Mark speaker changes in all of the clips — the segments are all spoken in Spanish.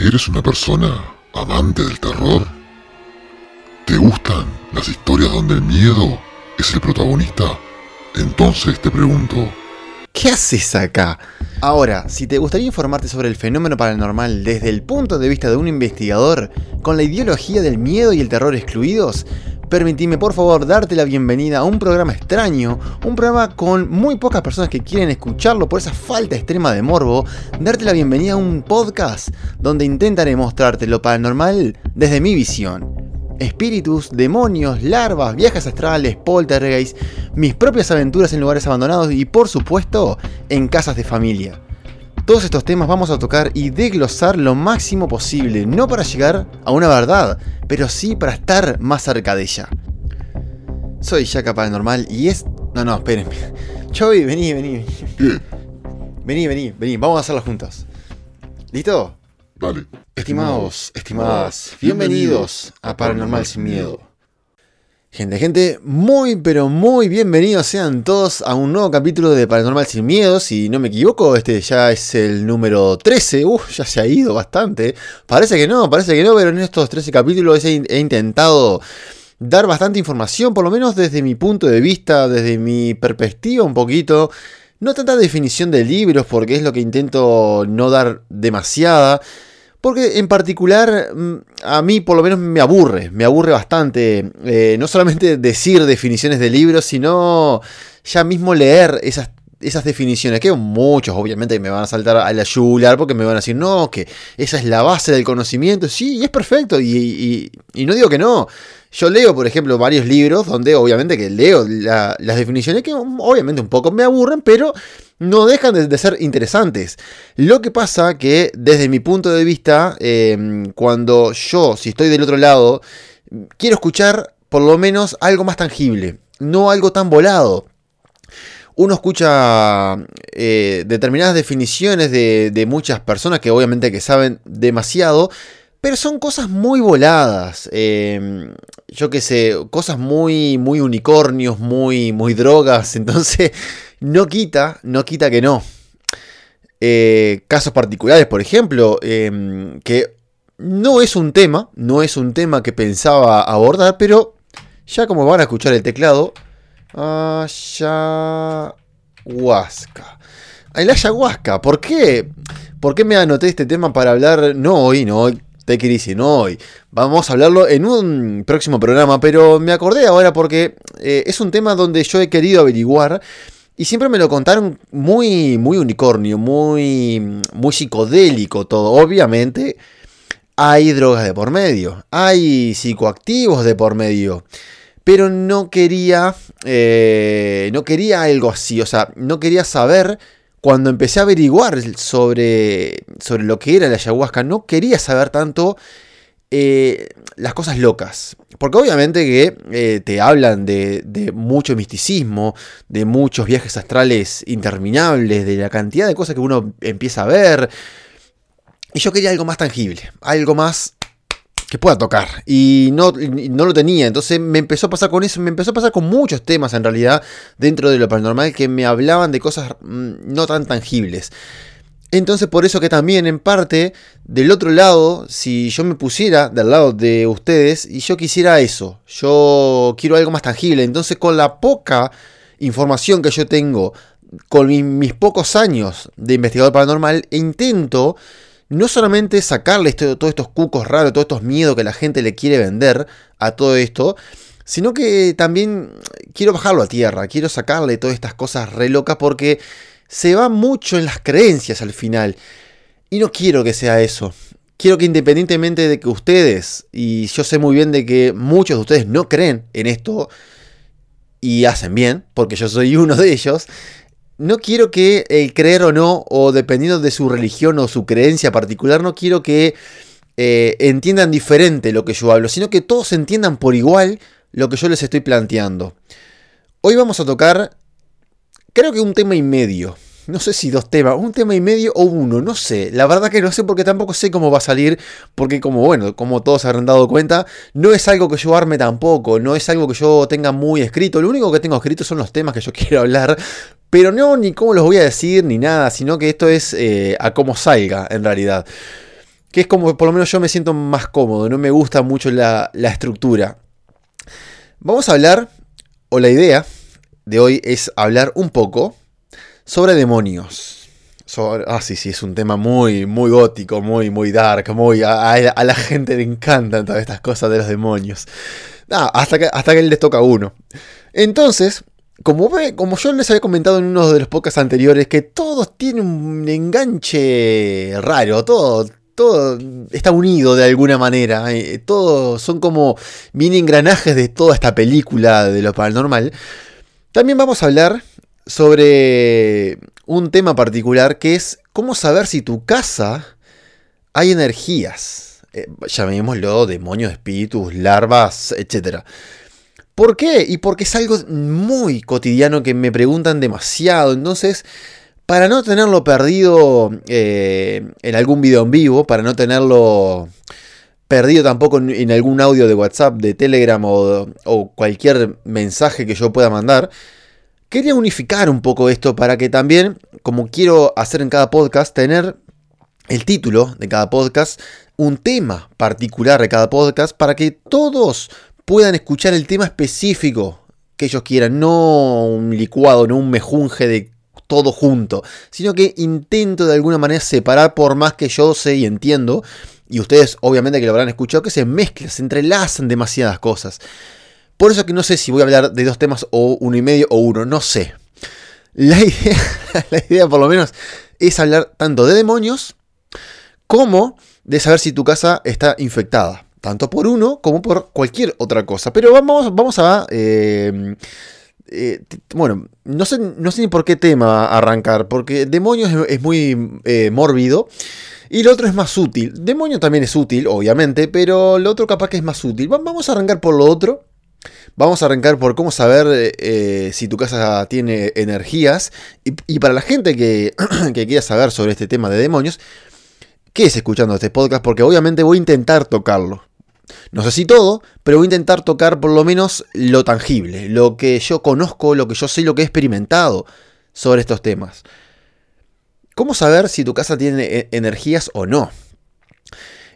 Speaker 1: ¿Eres una persona amante del terror? ¿Te gustan las historias donde el miedo es el protagonista? Entonces te pregunto,
Speaker 2: ¿Qué haces acá? Ahora, si te gustaría informarte sobre el fenómeno paranormal desde el punto de vista de un investigador, con la ideología del miedo y el terror excluidos, permitime por favor darte la bienvenida a un programa extraño, un programa con muy pocas personas que quieren escucharlo por esa falta extrema de morbo, darte la bienvenida a un podcast donde intentaré mostrarte lo paranormal desde mi visión. Espíritus, demonios, larvas, viajes astrales, poltergeist, mis propias aventuras en lugares abandonados y por supuesto en casas de familia. Todos estos temas vamos a tocar y desglosar lo máximo posible, no para llegar a una verdad, pero sí para estar más cerca de ella. Soy Yaka Paranormal y es... No, no, espérenme. Chovy, vení, vení.
Speaker 1: ¿qué?
Speaker 2: Vení, vení, vení. Vamos a hacerlo juntos. ¿Listo?
Speaker 1: Dale.
Speaker 2: Estimados, estimadas, bienvenidos a Paranormal Sin Miedo. Gente, gente, muy pero muy bienvenidos sean todos a un nuevo capítulo de Paranormal Sin Miedo. Si no me equivoco, este ya es el número 13. Uf, ya se ha ido bastante. Parece que no, parece que no, pero en estos 13 capítulos he, he intentado dar bastante información, por lo menos desde mi punto de vista, desde mi perspectiva un poquito. No tanta definición de libros, porque es lo que intento no dar demasiada. Porque en particular mm, a mí por lo menos me aburre, me aburre bastante. eh, no solamente decir definiciones de libros, sino ya mismo leer esas, esas definiciones. Que muchos obviamente me van a saltar a la yugular porque me van a decir, no, que esa es la base del conocimiento. Sí, y es perfecto. Y, y- no digo que no. Yo leo, por ejemplo, varios libros donde obviamente que leo la- las definiciones que obviamente un poco me aburren, pero no dejan de, ser interesantes. Lo que pasa que desde mi punto de vista, eh, cuando yo, si estoy del otro lado, quiero escuchar por lo menos algo más tangible, no algo tan volado. Uno escucha eh, determinadas definiciones de, muchas personas que obviamente que saben demasiado, pero son cosas muy voladas. eh, yo qué sé, cosas muy, muy unicornios, muy, muy drogas. Entonces, no quita, no quita que no. Eh, casos particulares, por ejemplo, eh, que no es un tema, no es un tema que pensaba abordar, pero ya como van a escuchar el teclado, ayahuasca. El ayahuasca, ¿por qué? ¿Por qué me anoté este tema para hablar? No hoy, no hoy, take it easy, no hoy. Vamos a hablarlo en un próximo programa, pero me acordé ahora porque eh, es un tema donde yo he querido averiguar y siempre me lo contaron muy, muy unicornio, muy, muy psicodélico todo. Obviamente hay drogas de por medio, hay psicoactivos de por medio. Pero no quería, eh, no quería algo así, o sea, no quería saber, cuando empecé a averiguar sobre, sobre lo que era la ayahuasca, no quería saber tanto eh, las cosas locas. Porque obviamente que eh, te hablan de, de mucho misticismo, de muchos viajes astrales interminables, de la cantidad de cosas que uno empieza a ver. Y yo quería algo más tangible, algo más que pueda tocar. Y no, no lo tenía. Entonces me empezó a pasar con eso. Me empezó a pasar con muchos temas en realidad dentro de lo paranormal que me hablaban de cosas mm, no tan tangibles. Entonces por eso que también en parte del otro lado, si yo me pusiera del lado de ustedes y yo quisiera eso, yo quiero algo más tangible. Entonces con la poca información que yo tengo, con mi- mis pocos años de investigador paranormal, intento no solamente sacarle esto- todos estos cucos raros, todos estos miedos que la gente le quiere vender a todo esto, sino que también quiero bajarlo a tierra, quiero sacarle todas estas cosas re locas porque se va mucho en las creencias al final. Y no quiero que sea eso. Quiero que independientemente de que ustedes, y yo sé muy bien de que muchos de ustedes no creen en esto, y hacen bien, porque yo soy uno de ellos, no quiero que el creer o no, o dependiendo de su religión o su creencia particular, no quiero que eh, entiendan diferente lo que yo hablo, sino que todos entiendan por igual lo que yo les estoy planteando. Hoy vamos a tocar, creo que un tema y medio. No sé si dos temas, un tema y medio o uno, no sé. La verdad que no sé porque tampoco sé cómo va a salir. Porque como bueno, como todos habrán dado cuenta, no es algo que yo arme tampoco. No es algo que yo tenga muy escrito. Lo único que tengo escrito son los temas que yo quiero hablar. Pero no ni cómo los voy a decir ni nada. Sino que esto es eh, a cómo salga en realidad. que es como por lo menos yo me siento más cómodo, no me gusta mucho la, estructura. Vamos a hablar, o la idea de hoy es hablar un poco sobre demonios. ah, sí, sí, es un tema muy, muy gótico, muy, muy dark, muy... A, la gente le encantan todas estas cosas de los demonios. Ah, hasta, que, hasta que les toca uno. Entonces, como, como yo les había comentado en uno de los podcasts anteriores, que todos tienen un enganche raro, todo, todo está unido de alguna manera, eh, todos son como mini engranajes de toda esta película de lo paranormal. También vamos a hablar sobre un tema particular que es cómo saber si tu casa hay energías, eh, llamémoslo demonios, espíritus, larvas, etc. ¿Por qué? Y porque es algo muy cotidiano que me preguntan demasiado. Entonces, para no tenerlo perdido eh, en algún video en vivo, para no tenerlo perdido tampoco en, algún audio de WhatsApp, de Telegram o, o, cualquier mensaje que yo pueda mandar, quería unificar un poco esto para que también, como quiero hacer en cada podcast, tener el título de cada podcast, un tema particular de cada podcast, para que todos puedan escuchar el tema específico que ellos quieran, no un licuado, no un mejunje de todo junto, sino que intento de alguna manera separar por más que yo sé y entiendo, y ustedes obviamente que lo habrán escuchado, que se mezclan, se entrelazan demasiadas cosas. Por eso que no sé si voy a hablar de dos temas o uno y medio o uno, no sé. La idea, la idea por lo menos es hablar tanto de demonios como de saber si tu casa está infectada tanto por uno como por cualquier otra cosa. Pero vamos, vamos a... Eh, eh, bueno, no sé, no sé ni por qué tema arrancar, porque demonios es, muy eh, mórbido. Y lo otro es más útil. Demonio también es útil, obviamente, pero lo otro capaz que es más útil. Vamos a arrancar por lo otro. Vamos a arrancar por cómo saber si tu casa tiene energías. Y, para la gente que, que quiera saber sobre este tema de demonios, ¿qué es escuchando este podcast? Porque obviamente voy a intentar tocarlo. No sé si todo, pero voy a intentar tocar por lo menos lo tangible, lo que yo conozco, lo que yo sé, lo que he experimentado sobre estos temas. ¿Cómo saber si tu casa tiene e-, energías o no?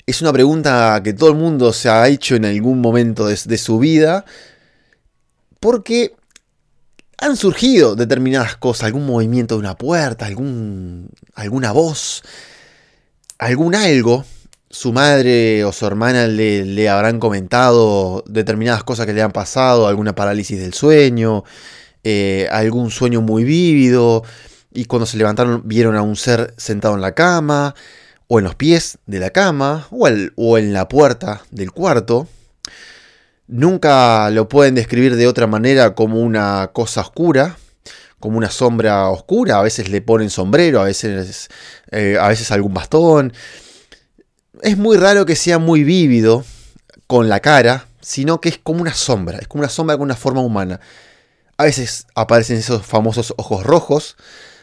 Speaker 2: Es una pregunta que todo el mundo se ha hecho en algún momento de, su vida, porque han surgido determinadas cosas, algún movimiento de una puerta, algún, alguna voz, algún algo su madre o su hermana le, habrán comentado determinadas cosas que le han pasado, alguna parálisis del sueño, eh, algún sueño muy vívido, y cuando se levantaron vieron a un ser sentado en la cama, o en los pies de la cama, o, o en la puerta del cuarto. Nunca lo pueden describir de otra manera como una cosa oscura, como una sombra oscura. A veces le ponen sombrero, a veces, eh, a veces algún bastón es muy raro que sea muy vívido con la cara, sino que es como una sombra, es como una sombra con una forma humana. A veces aparecen esos famosos ojos rojos,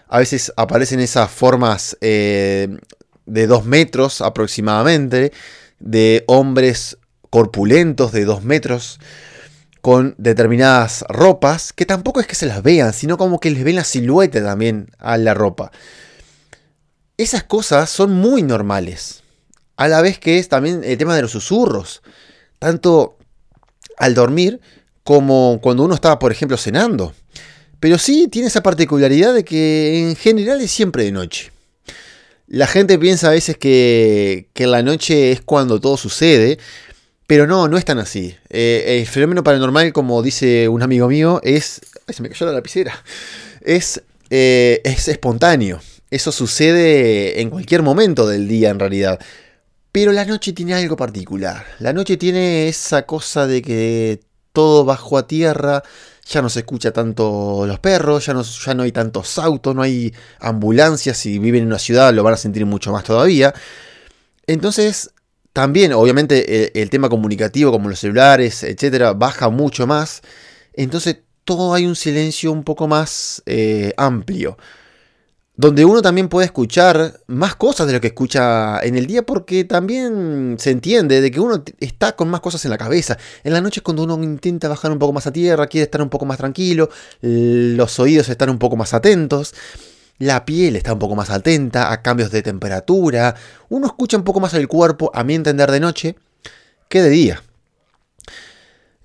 Speaker 2: a veces aparecen esas formas eh, de dos metros aproximadamente, de hombres corpulentos de dos metros, con determinadas ropas, que tampoco es que se las vean, sino como que les ven la silueta también a la ropa. Esas cosas son muy normales a la vez que es también el tema de los susurros, tanto al dormir como cuando uno está, por ejemplo, cenando. Pero sí tiene esa particularidad de que en general es siempre de noche. La gente piensa a veces que, que la noche es cuando todo sucede, pero no, no es tan así. Eh, el fenómeno paranormal, como dice un amigo mío, es... Ay, se me cayó la lapicera. Es, eh, es espontáneo. Eso sucede en cualquier momento del día en realidad. Pero la noche tiene algo particular. La noche tiene esa cosa de que todo bajo a tierra, ya no se escucha tanto los perros, ya no, ya no hay tantos autos, no hay ambulancias, si viven en una ciudad lo van a sentir mucho más todavía. Entonces, también, obviamente, el, tema comunicativo, como los celulares, etcétera, baja mucho más. Entonces, todo hay un silencio un poco más eh, amplio donde uno también puede escuchar más cosas de lo que escucha en el día porque también se entiende de que uno está con más cosas en la cabeza. En la noche es cuando uno intenta bajar un poco más a tierra, quiere estar un poco más tranquilo, los oídos están un poco más atentos. La piel está un poco más atenta a cambios de temperatura, uno escucha un poco más el cuerpo, a mi entender, de noche que de día.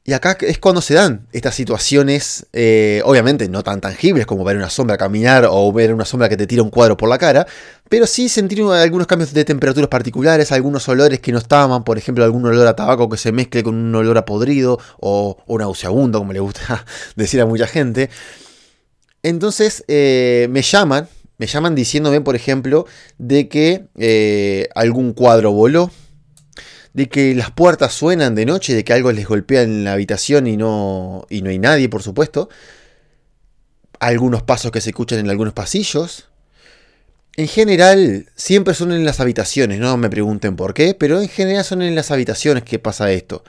Speaker 2: Y acá es cuando se dan estas situaciones, eh, obviamente no tan tangibles como ver una sombra caminar o ver una sombra que te tira un cuadro por la cara, pero sí sentir algunos cambios de temperaturas particulares, algunos olores que no estaban, por ejemplo, algún olor a tabaco que se mezcle con un olor a podrido o, o nauseabundo, como le gusta decir a mucha gente. Entonces eh, me llaman, me llaman diciéndome, por ejemplo, de que eh, algún cuadro voló de que las puertas suenan de noche, de que algo les golpea en la habitación y no, y no hay nadie, por supuesto. Algunos pasos que se escuchan en algunos pasillos. En general, siempre son en las habitaciones, no me pregunten por qué, pero en general son en las habitaciones que pasa esto.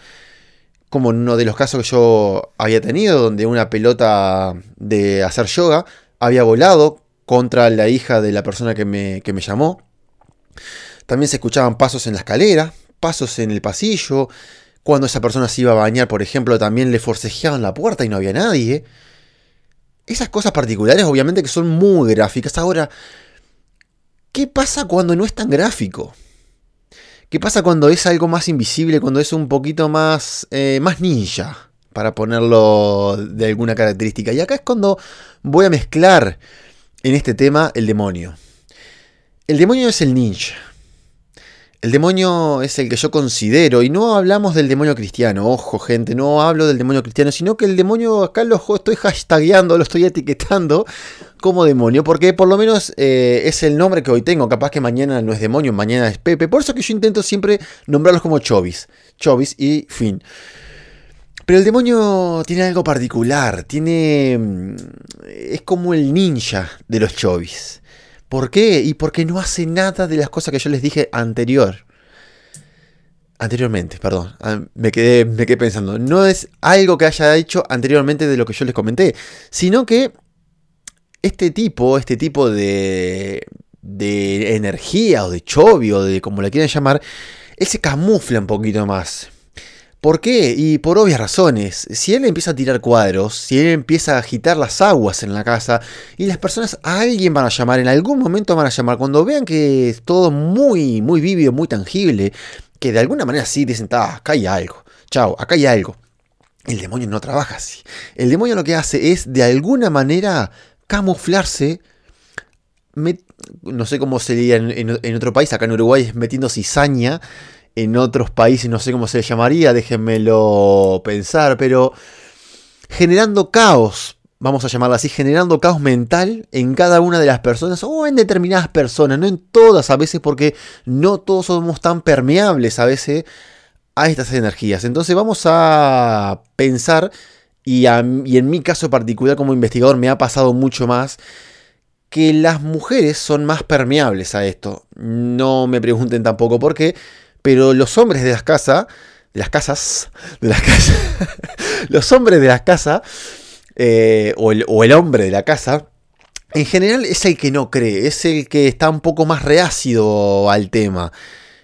Speaker 2: Como uno de los casos que yo había tenido, donde una pelota de hacer yoga había volado contra la hija de la persona que me, que me llamó. También se escuchaban pasos en la escalera, pasos en el pasillo. Cuando esa persona se iba a bañar, por ejemplo, también le forcejeaban la puerta y no había nadie. Esas cosas particulares, obviamente, que son muy gráficas. Ahora, ¿qué pasa cuando no es tan gráfico? ¿Qué pasa cuando es algo más invisible, cuando es un poquito más, eh, más ninja? Para ponerlo de alguna característica. Y acá es cuando voy a mezclar en este tema el demonio. El demonio es el ninja. El demonio es el que yo considero, y no hablamos del demonio cristiano, ojo gente, no hablo del demonio cristiano, sino que el demonio acá lo estoy hashtagueando, lo estoy etiquetando como demonio, porque por lo menos eh, es el nombre que hoy tengo, capaz que mañana no es demonio, mañana es Pepe, por eso que yo intento siempre nombrarlos como Chovis, Chovis y fin. Pero el demonio tiene algo particular, tiene... Mm, es como el ninja de los Chovis. ¿Por qué? Y porque no hace nada de las cosas que yo les dije anterior. Anteriormente, perdón. Ah, me quedé, me quedé pensando. No es algo que haya hecho anteriormente de lo que yo les comenté. Sino que este tipo, este tipo de, de energía o de chovio, de como le quieran llamar, él se camufla un poquito más. ¿Por qué? Y por obvias razones. Si él empieza a tirar cuadros, si él empieza a agitar las aguas en la casa, y las personas a alguien van a llamar, en algún momento van a llamar, cuando vean que es todo muy, muy vívido, muy tangible, que de alguna manera sí dicen, ah, acá hay algo, chao, acá hay algo. El demonio no trabaja así. El demonio lo que hace es, de alguna manera, camuflarse. no sé cómo sería en, en otro país, acá en Uruguay metiendo cizaña en otros países, no sé cómo se llamaría, déjenmelo pensar, pero generando caos, vamos a llamarlo así, generando caos mental en cada una de las personas o en determinadas personas, no en todas a veces porque no todos somos tan permeables a veces a estas energías. Entonces vamos a pensar, y, y en mi caso particular como investigador me ha pasado mucho más, que las mujeres son más permeables a esto. No me pregunten tampoco por qué, pero los hombres de las casas, de las casas, de las casas, los hombres de las casas, eh, o, el, hombre de la casa, en general es el que no cree, es el que está un poco más reácido al tema.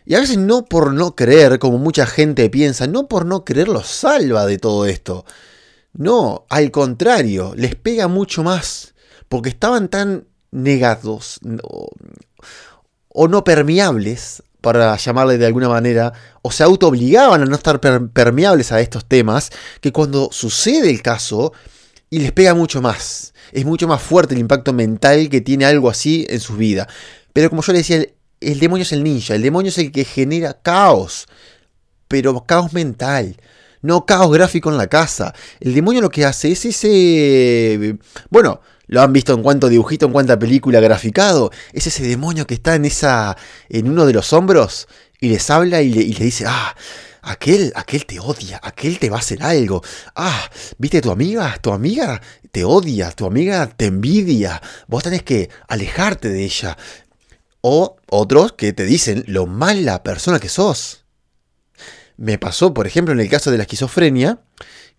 Speaker 2: Y a veces no por no creer, como mucha gente piensa, no por no creer lo salva de todo esto. No, al contrario, les pega mucho más. Porque estaban tan negados o no permeables para llamarle de alguna manera, o se auto-obligaban a no estar permeables a estos temas, que cuando sucede el caso, y les pega mucho más. Es mucho más fuerte el impacto mental que tiene algo así en su vida. Pero como yo le decía, el, demonio es el ninja, el demonio es el que genera caos, pero caos mental. No caos gráfico en la casa. El demonio lo que hace es ese... Bueno, lo han visto en cuanto dibujito, en cuanto película graficado. Es ese demonio que está en esa. en uno de los hombros. Y les habla y le, dice. Ah. Aquel, aquel te odia, aquel te va a hacer algo. Ah, viste tu amiga, tu amiga te odia, tu amiga te envidia. Vos tenés que alejarte de ella. O otros que te dicen lo mala persona que sos. Me pasó, por ejemplo, en el caso de la esquizofrenia,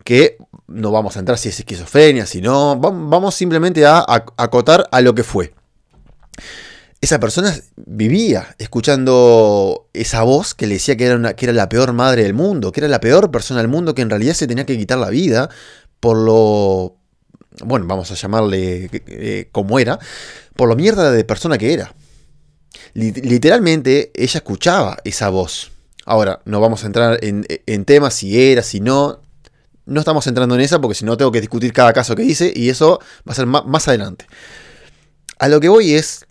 Speaker 2: que no vamos a entrar si es esquizofrenia, si no, vamos simplemente a, acotar a lo que fue. Esa persona vivía escuchando esa voz que le decía que era, que era la peor madre del mundo, que era la peor persona del mundo, que en realidad se tenía que quitar la vida por lo bueno, vamos a llamarle eh, como era, por lo mierda de persona que era. Literalmente ella escuchaba esa voz. Ahora, no vamos a entrar en, en temas si era, si no. No estamos entrando en esa porque si no tengo que discutir cada caso que hice y eso va a ser más, adelante. A lo que voy es,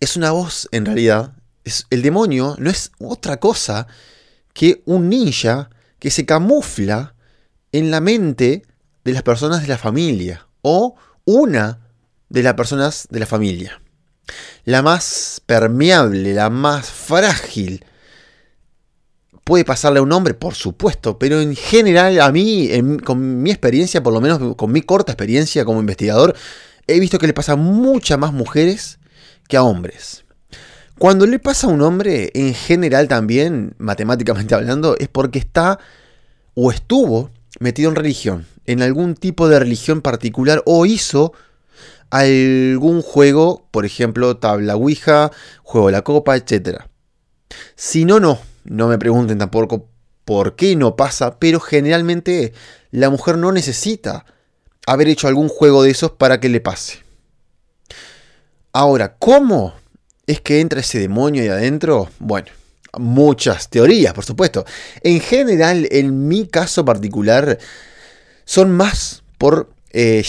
Speaker 2: es una voz en realidad. Es, el demonio no es otra cosa que un ninja que se camufla en la mente de las personas de la familia o una de las personas de la familia. La más permeable, la más frágil, puede pasarle a un hombre, por supuesto, pero en general a mí, con mi experiencia, por lo menos con mi corta experiencia como investigador, he visto que le pasa a muchas más mujeres que a hombres. Cuando le pasa a un hombre, en general también, matemáticamente hablando, es porque está o estuvo metido en religión, en algún tipo de religión particular, o hizo algún juego, por ejemplo, tabla Ouija, juego de la copa, etc. Si no, no, no me pregunten tampoco por qué no pasa, pero generalmente la mujer no necesita haber hecho algún juego de esos para que le pase. Ahora, ¿cómo es que entra ese demonio ahí adentro? Bueno, muchas teorías, por supuesto. En general, en mi caso particular, son más por, eh,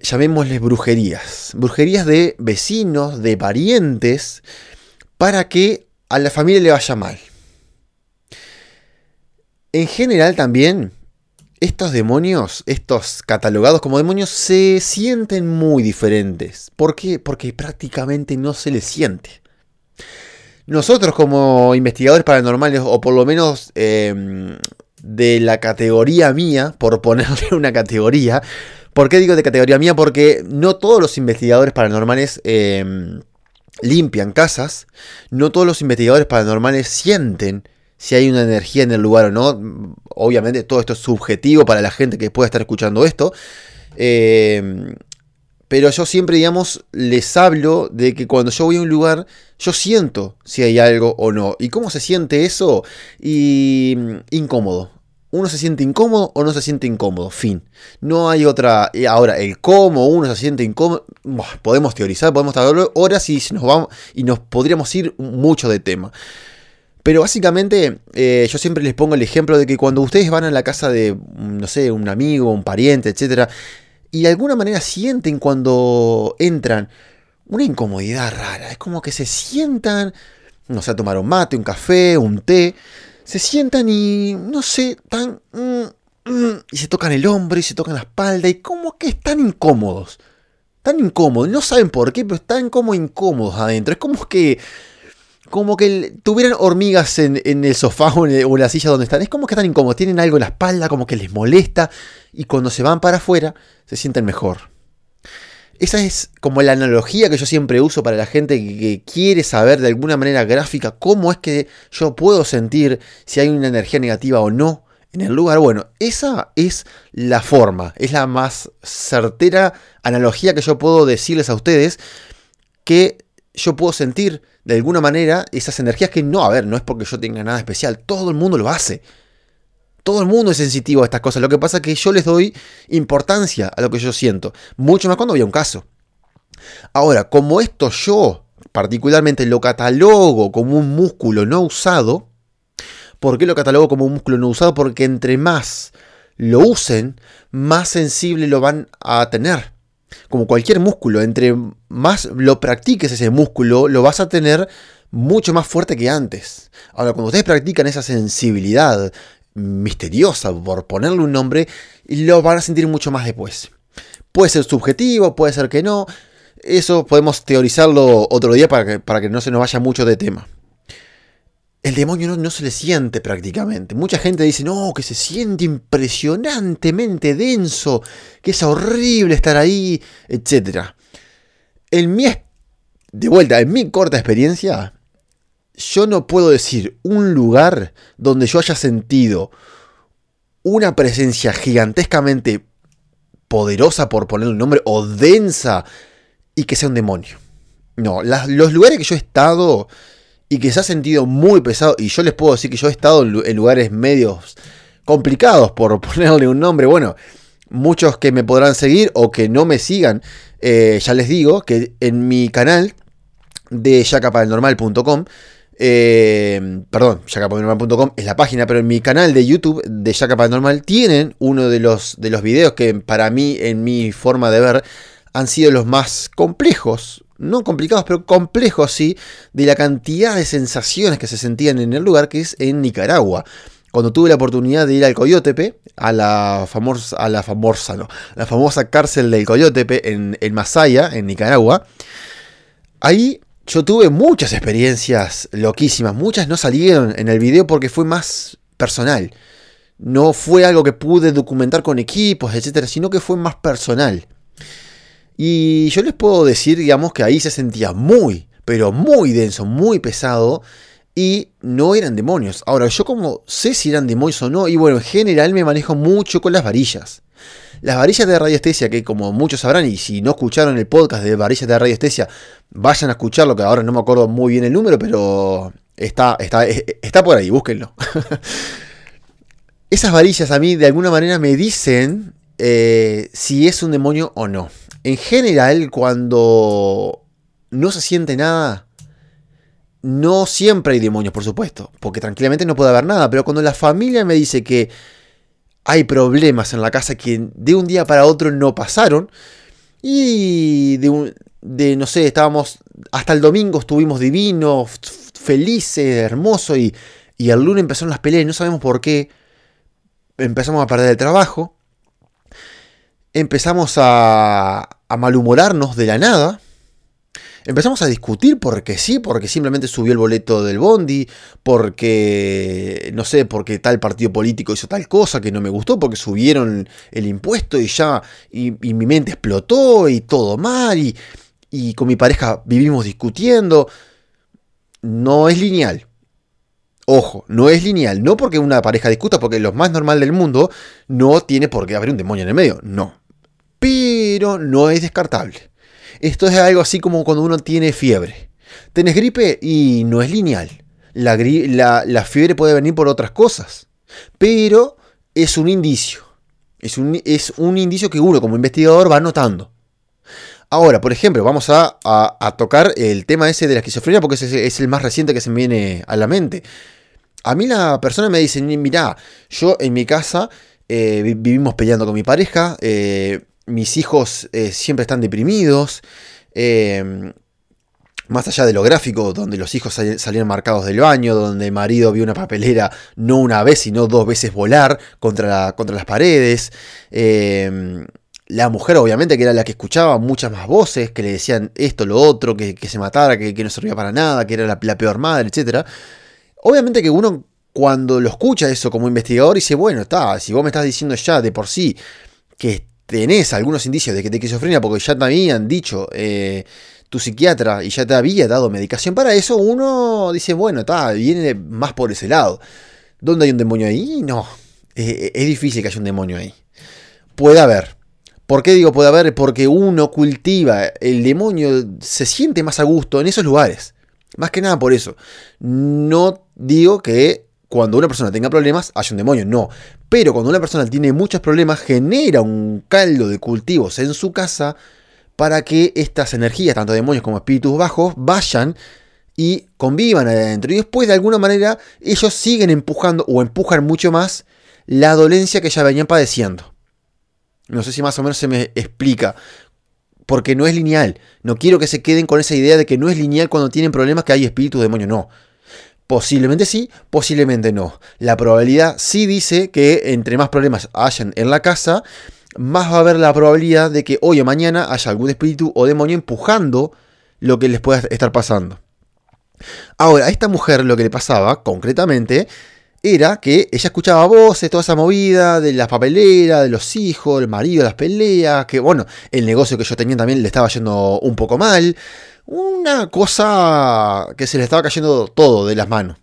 Speaker 2: llamémosles brujerías. Brujerías de vecinos, de parientes, para que a la familia le vaya mal. En general también, estos demonios, estos catalogados como demonios, se sienten muy diferentes. ¿Por qué? Porque prácticamente no se les siente. Nosotros como investigadores paranormales, o por lo menos em, de la categoría mía, por ponerle una categoría, ¿por qué digo de categoría mía? Porque no todos los investigadores paranormales em, limpian casas, no todos los investigadores paranormales sienten si hay una energía en el lugar o no. Obviamente todo esto es subjetivo para la gente que pueda estar escuchando esto. Em, pero yo siempre, digamos, les hablo de que cuando yo voy a un lugar, yo siento si hay algo o no. ¿Y cómo se siente eso? Y mm, incómodo. Uno se siente incómodo o no se siente incómodo. Fin. No hay otra. Ahora, el cómo uno se siente incómodo. Podemos teorizar, podemos estar horas y nos vamos. Y nos podríamos ir mucho de tema. Pero básicamente eh, yo siempre les pongo el ejemplo de que cuando ustedes van a la casa de, no sé, un amigo, un pariente, etc., y de alguna manera sienten cuando entran una incomodidad rara. Es como que se sientan, no sé, a tomar un mate, un café, un té. Se sientan y, no sé, tan... Mm, mm, y se tocan el hombro y se tocan la espalda y como que están incómodos. Tan incómodos. No saben por qué, pero están como incómodos adentro. Es como que... Como que tuvieran hormigas en, el sofá o en, la silla donde están. Es como que están incómodos. Tienen algo en la espalda, como que les molesta. Y cuando se van para afuera, se sienten mejor. Esa es como la analogía que yo siempre uso para la gente que, quiere saber de alguna manera gráfica cómo es que yo puedo sentir si hay una energía negativa o no en el lugar. Bueno, esa es la forma, es la más certera analogía que yo puedo decirles a ustedes que yo puedo sentir de alguna manera esas energías que no, a ver, no es porque yo tenga nada especial, todo el mundo lo hace. Todo el mundo es sensitivo a estas cosas. Lo que pasa es que yo les doy importancia a lo que yo siento. Mucho más cuando había un caso. Ahora, como esto yo particularmente lo catalogo como un músculo no usado, ¿por qué lo catalogo como un músculo no usado? Porque entre más lo usen, más sensible lo van a tener. Como cualquier músculo, entre más lo practiques ese músculo, lo vas a tener mucho más fuerte que antes. Ahora, cuando ustedes practican esa sensibilidad, misteriosa, por ponerle un nombre, lo van a sentir mucho más después. Puede ser subjetivo, puede ser que no. Eso podemos teorizarlo otro día para que, para que no se nos vaya mucho de tema. El demonio no, se le siente prácticamente. Mucha gente dice, no, que se siente impresionantemente denso, que es horrible estar ahí, etc. En mi, de vuelta, en mi corta experiencia, yo no puedo decir un lugar donde yo haya sentido una presencia gigantescamente poderosa, por poner un nombre, o densa, y que sea un demonio. No, los lugares que yo he estado y que se ha sentido muy pesado, y yo les puedo decir que yo he estado en lugares medios complicados, por ponerle un nombre, bueno, muchos que me podrán seguir o que no me sigan, eh, ya les digo que en mi canal de yacapadelnormal.com, eh, perdón, yacapadelnormal.com es la página, pero en mi canal de YouTube de Yacapadelnormal tienen uno de los, de los videos que para mí, en mi forma de ver, han sido los más complejos, no complicados, pero complejos, sí, de la cantidad de sensaciones que se sentían en el lugar, que es en Nicaragua cuando tuve la oportunidad de ir al Coyotepe, a la famosa, a la famosa, no, la famosa cárcel del Coyotepe en, Masaya, en Nicaragua, ahí yo tuve muchas experiencias loquísimas, muchas no salieron en el video porque fue más personal. No fue algo que pude documentar con equipos, etcétera, sino que fue más personal. Y yo les puedo decir, digamos, que ahí se sentía muy, pero muy denso, muy pesado y no eran demonios. Ahora, yo como sé si eran demonios o no, y bueno, en general me manejo mucho con las varillas. Las varillas de radiestesia, que como muchos sabrán, y si no escucharon el podcast de varillas de radiestesia, vayan a escucharlo, que ahora no me acuerdo muy bien el número, pero está, está, está por ahí, búsquenlo. Esas varillas a mí de alguna manera me dicen eh, si es un demonio o no. En general, cuando no se siente nada, no siempre hay demonios, por supuesto, porque tranquilamente no puede haber nada, pero cuando la familia me dice que hay problemas en la casa que de un día para otro no pasaron, y de, de no sé, estábamos, hasta el domingo estuvimos divinos, felices, hermosos, y, y el lunes empezaron las peleas y no sabemos por qué, empezamos a perder el trabajo, empezamos a, a malhumorarnos de la nada, Empezamos a discutir porque sí, porque simplemente subió el boleto del bondi, porque, no sé, porque tal partido político hizo tal cosa que no me gustó, porque subieron el impuesto y ya, y, mi mente explotó y todo mal, y, y con mi pareja vivimos discutiendo. No es lineal. Ojo, no es lineal. No porque una pareja discuta, porque lo más normal del mundo no tiene por qué haber un demonio en el medio. No. No es descartable. Esto es algo así como cuando uno tiene fiebre. Tenés gripe y no es lineal. La, la, fiebre puede venir por otras cosas. Pero es un indicio. Es un, es un, indicio que uno como investigador va notando. Ahora, por ejemplo, vamos a, tocar el tema ese de la esquizofrenia porque es, el más reciente que se me viene a la mente. A mí la persona me dice, mira, yo en mi casa eh, vivimos peleando con mi pareja, eh, mis hijos eh, siempre están deprimidos. Em, más allá de lo gráfico, donde los hijos salían marcados del baño, donde el marido vio una papelera no una vez, sino dos veces volar contra, contra las paredes. Em, la mujer, obviamente, que era la que escuchaba muchas más voces, que le decían esto, lo otro, que, se matara, que, no servía para nada, que era la, la peor madre, etc. Obviamente que uno, cuando lo escucha eso como investigador, dice, bueno, está, si vos me estás diciendo ya de por sí que tenés algunos indicios de que te esquizofrenia porque ya te habían dicho eh, tu psiquiatra y ya te había dado medicación para eso, uno dice, bueno, está, viene más por ese lado. ¿Dónde hay un demonio ahí? No, es difícil que haya un demonio ahí. Puede haber. ¿Por qué digo puede haber? Porque uno cultiva el demonio, se siente más a gusto en esos lugares. Más que nada por eso. No digo que cuando una persona tenga problemas haya un demonio, no. Pero cuando una persona tiene muchos problemas, genera un caldo de cultivos en su casa para que estas energías, tanto demonios como espíritus bajos, vayan y convivan adentro. Y después, de alguna manera, ellos siguen empujando o empujan mucho más la dolencia que ya venían padeciendo. No sé si más o menos se me explica. Porque no es lineal. No quiero que se queden con esa idea de que no es lineal cuando tienen problemas que hay espíritus demonios. No. Posiblemente sí, posiblemente no. La probabilidad sí dice que entre más problemas hayan en la casa, más va a haber la probabilidad de que hoy o mañana haya algún espíritu o demonio empujando lo que les pueda estar pasando. Ahora, a esta mujer lo que le pasaba concretamente era que ella escuchaba voces, toda esa movida de las papeleras, de los hijos, el marido, las peleas, que bueno, el negocio que yo tenía también le estaba yendo un poco mal una cosa que se le estaba cayendo todo de las manos.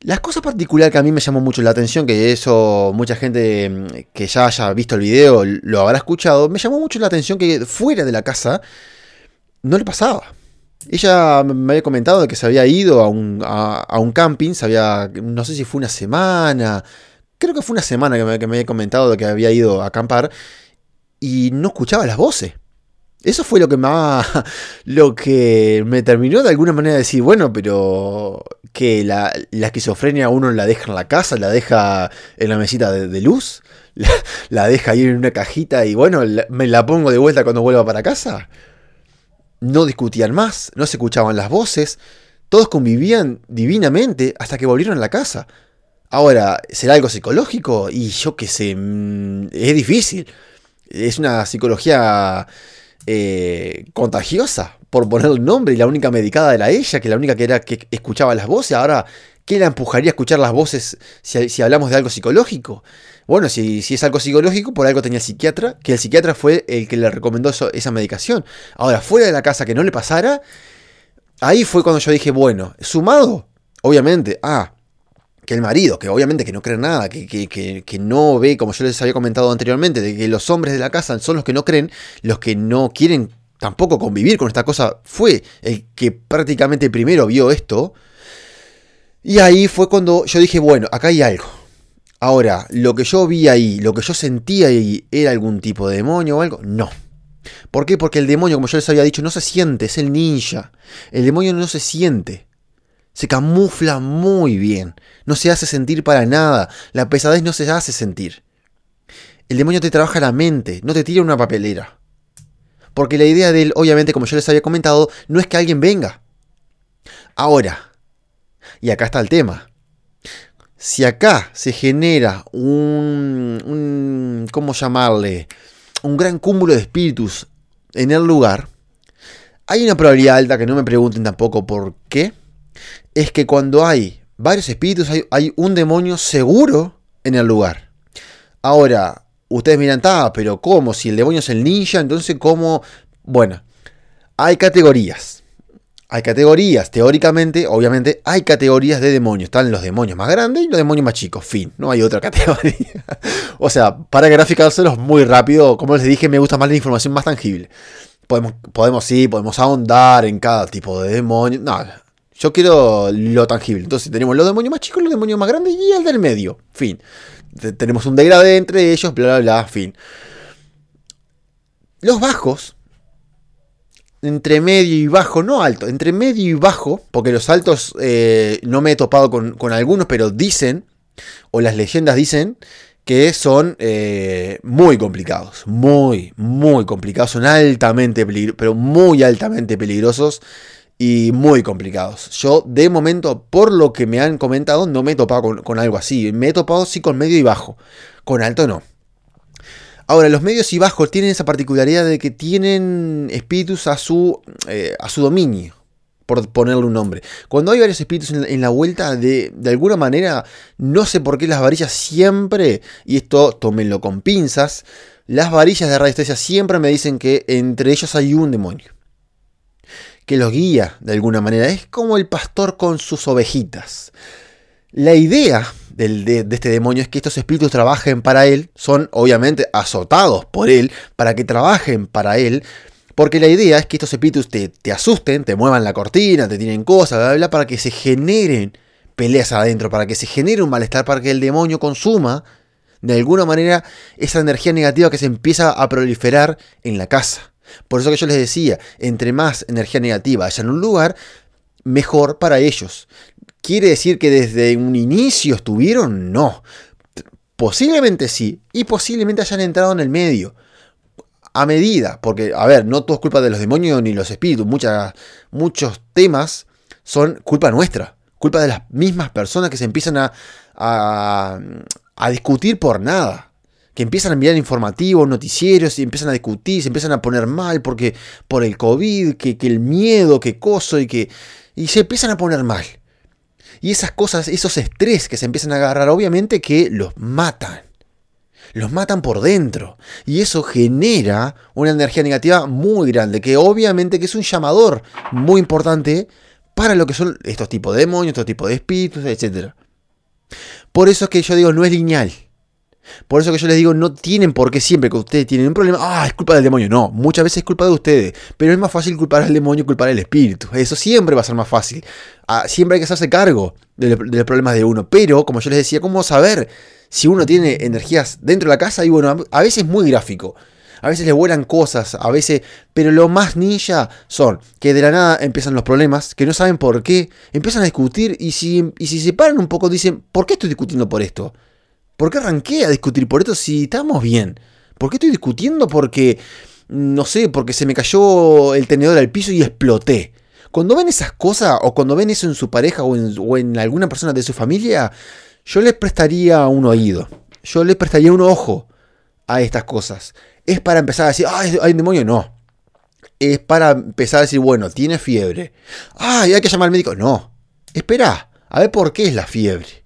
Speaker 2: La cosa particular que a mí me llamó mucho la atención, que eso mucha gente mm, que ya haya visto el video lo habrá escuchado, me llamó mucho la atención que fuera de la casa no le pasaba. Ella me había comentado de que se había ido a un, camping, se había, no sé si fue una semana, creo que fue una semana que me, que me había comentado de que había ido a acampar y no escuchaba las voces. Eso fue lo que más. lo que me terminó de alguna manera de decir, bueno, pero que la, esquizofrenia uno la deja en la casa, la deja en la mesita de, luz, la, deja ahí en una cajita y bueno, me la pongo de vuelta cuando vuelva para casa. No discutían más, no se escuchaban las voces, todos convivían divinamente hasta que volvieron a la casa. Ahora, ¿será algo psicológico? Y yo qué sé, mm, es difícil. Es una psicología eh, contagiosa, por poner el nombre, y la única medicada era ella, que la única que era que escuchaba las voces. Ahora, ¿qué la empujaría a escuchar las voces si, hablamos de algo psicológico? Bueno, si, si, es algo psicológico, por algo tenía el psiquiatra, que el psiquiatra fue el que le recomendó esa medicación. Ahora, fuera de la casa que no le pasara, ahí fue cuando yo dije, bueno, sumado, obviamente, a que el marido, que obviamente que no cree nada, que, que, no ve, como yo les había comentado anteriormente, de que los hombres de la casa son los que no creen, los que no quieren tampoco convivir con esta cosa, fue el que prácticamente primero vio esto. Y ahí fue cuando yo dije, bueno, acá hay algo. Ahora, lo que yo vi ahí, lo que yo sentía ahí, ¿era algún tipo de demonio o algo? No. ¿Por qué? Porque el demonio, como yo les había dicho, no se siente, es el ninja. El demonio no se siente. Se camufla muy bien. No se hace sentir para nada. La pesadez no se hace sentir. El demonio te trabaja la mente, no te tira una papelera. Porque la idea de él, obviamente, como yo les había comentado, no es que alguien venga. Ahora, y acá está el tema. Si acá se genera un, un ¿cómo llamarle? Un gran cúmulo de espíritus en el lugar, hay una probabilidad alta que no me pregunten tampoco por qué, es que cuando hay varios espíritus hay, un demonio seguro en el lugar. Ahora, ustedes miran, ah, pero ¿cómo? Si el demonio es el ninja, entonces ¿cómo? Bueno, hay categorías. Hay categorías, teóricamente, obviamente, hay categorías de demonios. Están los demonios más grandes y los demonios más chicos. Fin, no hay otra categoría. o sea, para graficárselos muy rápido, como les dije, me gusta más la información más tangible. Podemos, podemos sí, podemos ahondar en cada tipo de demonio. No, yo quiero lo tangible. Entonces tenemos los demonios más chicos, los demonios más grandes y el del medio. Fin. tenemos un degradé entre ellos, bla, bla, bla, fin. Los bajos, entre medio y bajo, no alto, entre medio y bajo, porque los altos eh, no me he topado con, algunos, pero dicen, o las leyendas dicen, que son eh, muy complicados, muy, muy complicados, son altamente peligrosos, pero muy altamente peligrosos y muy complicados. Yo, de momento, por lo que me han comentado, no me he topado con, algo así. Me he topado sí con medio y bajo. Con alto no. Ahora, los medios y bajos tienen esa particularidad de que tienen espíritus a su, eh, a su dominio, por ponerle un nombre. Cuando hay varios espíritus en, la vuelta, de, de, alguna manera, no sé por qué las varillas siempre, y esto tómenlo con pinzas, las varillas de radiestesia siempre me dicen que entre ellos hay un demonio que los guía de alguna manera. Es como el pastor con sus ovejitas. La idea de, este demonio es que estos espíritus trabajen para él, son obviamente azotados por él, para que trabajen para él, porque la idea es que estos espíritus te, te asusten, te muevan la cortina, te tienen cosas, bla, bla, bla, para que se generen peleas adentro, para que se genere un malestar, para que el demonio consuma de alguna manera esa energía negativa que se empieza a proliferar en la casa. Por eso que yo les decía, entre más energía negativa haya en un lugar, mejor para ellos. ¿Quiere decir que desde un inicio estuvieron? No. Posiblemente sí, y posiblemente hayan entrado en el medio. A medida, porque, a ver, no todo es culpa de los demonios ni los espíritus, muchos temas son culpa nuestra, culpa de las mismas personas que se empiezan a, a discutir por nada que empiezan a enviar informativos, noticieros, y empiezan a discutir, se empiezan a poner mal porque por el COVID, que, el miedo, que coso, y que. Y se empiezan a poner mal. Y esas cosas, esos estrés que se empiezan a agarrar, obviamente que los matan. Los matan por dentro. Y eso genera una energía negativa muy grande, que obviamente que es un llamador muy importante para lo que son estos tipos de demonios, estos tipos de espíritus, etc. Por eso es que yo digo, no es lineal. Por eso que yo les digo, no tienen por qué siempre que ustedes tienen un problema, ah, es culpa del demonio. No, muchas veces es culpa de ustedes. Pero es más fácil culpar al demonio que culpar al espíritu. Eso siempre va a ser más fácil. Ah, siempre hay que hacerse cargo de, los problemas de uno. Pero, como yo les decía, ¿cómo saber si uno tiene energías dentro de la casa? Y bueno, a veces es muy gráfico. A veces le vuelan cosas, a veces... Pero lo más ninja son que de la nada empiezan los problemas, que no saben por qué, empiezan a discutir y si, y si se paran un poco dicen, ¿por qué estoy discutiendo por esto? ¿Por qué arranqué a discutir por esto si estamos bien? ¿Por qué estoy discutiendo? Porque, no sé, porque se me cayó el tenedor al piso y exploté. Cuando ven esas cosas, o cuando ven eso en su pareja o en, alguna persona de su familia, yo les prestaría un oído. Yo les prestaría un ojo a estas cosas. ¿Es para empezar a decir, ay, hay un demonio? No. Es para empezar a decir, bueno, tiene fiebre. Ay, hay que llamar al médico. No. Espera, a ver por qué es la fiebre.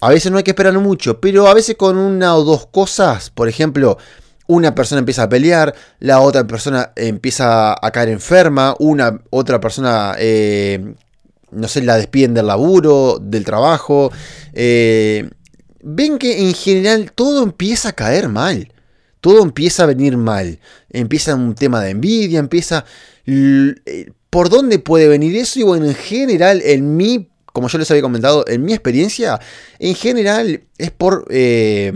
Speaker 2: A veces no hay que esperar mucho, pero a veces con una o dos cosas, por ejemplo, una persona empieza a pelear, la otra persona empieza a caer enferma, una otra persona, eh, no sé, la despiden del laburo, del trabajo. Eh, ven que en general todo empieza a caer mal. Todo empieza a venir mal. Empieza un tema de envidia, empieza... Eh, ¿Por dónde puede venir eso? Y bueno, en general, en mi como yo les había comentado, en mi experiencia, en general es por, eh,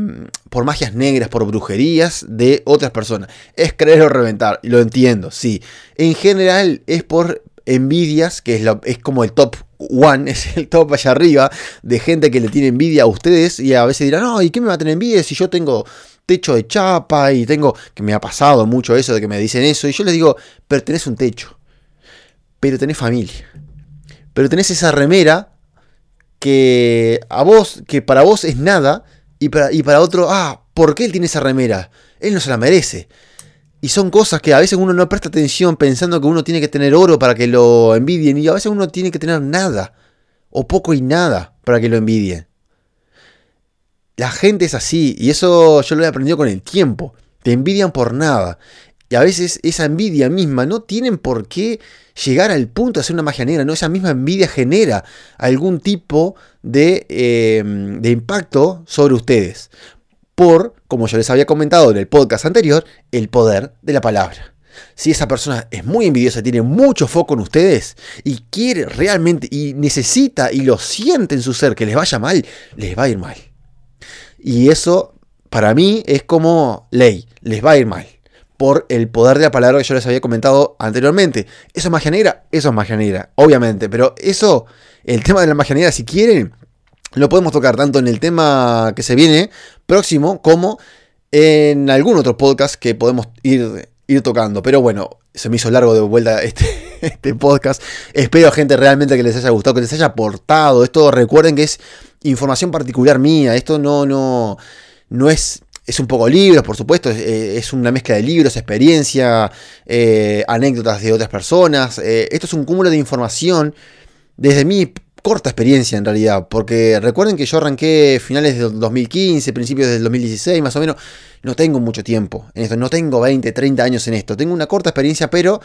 Speaker 2: por magias negras, por brujerías de otras personas. Es creer o reventar, lo entiendo, sí. En general es por envidias, que es, es como el top one, es el top allá arriba, de gente que le tiene envidia a ustedes y a veces dirán, no, ¿y qué me va a tener envidia si yo tengo techo de chapa y tengo, que me ha pasado mucho eso de que me dicen eso, y yo les digo, pero tenés un techo, pero tenés familia pero tenés esa remera que a vos, que para vos es nada, y para, y para otro, ah, ¿por qué él tiene esa remera? Él no se la merece. Y son cosas que a veces uno no presta atención pensando que uno tiene que tener oro para que lo envidien, y a veces uno tiene que tener nada, o poco y nada, para que lo envidien. La gente es así, y eso yo lo he aprendido con el tiempo. Te envidian por nada. Y a veces esa envidia misma no tienen por qué llegar al punto de hacer una magia negra, ¿no? Esa misma envidia genera algún tipo de, eh, de impacto sobre ustedes. Por, como yo les había comentado en el podcast anterior, el poder de la palabra. Si esa persona es muy envidiosa, tiene mucho foco en ustedes y quiere realmente y necesita y lo siente en su ser que les vaya mal, les va a ir mal. Y eso para mí es como ley, les va a ir mal por el poder de la palabra que yo les había comentado anteriormente. ¿Eso es magia negra? Eso es magia negra, obviamente. Pero eso, el tema de la magia negra, si quieren, lo podemos tocar tanto en el tema que se viene próximo como en algún otro podcast que podemos ir, ir tocando. Pero bueno, se me hizo largo de vuelta este, este podcast. Espero, gente, realmente que les haya gustado, que les haya aportado. Esto recuerden que es información particular mía. Esto no, no, no es es un poco libros, por supuesto, es, eh, una mezcla de libros, experiencia, eh, anécdotas de otras personas. Eh, esto es un cúmulo de información desde mi corta experiencia en realidad, porque recuerden que yo arranqué finales del 2015, principios del 2016 más o menos, no tengo mucho tiempo en esto, no tengo 20, 30 años en esto, tengo una corta experiencia, pero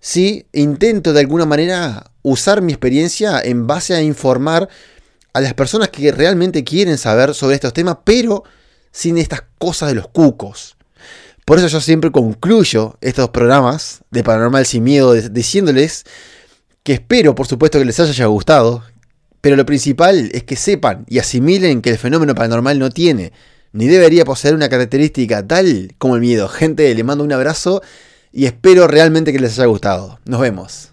Speaker 2: sí intento de alguna manera usar mi experiencia en base a informar a las personas que realmente quieren saber sobre estos temas, pero sin estas cosas de los cucos. Por eso yo siempre concluyo estos programas de Paranormal Sin Miedo diciéndoles que espero, por supuesto, que les haya gustado, pero lo principal es que sepan y asimilen que el fenómeno paranormal no tiene ni debería poseer una característica tal como el miedo. Gente, le mando un abrazo y espero realmente que les haya gustado. Nos vemos.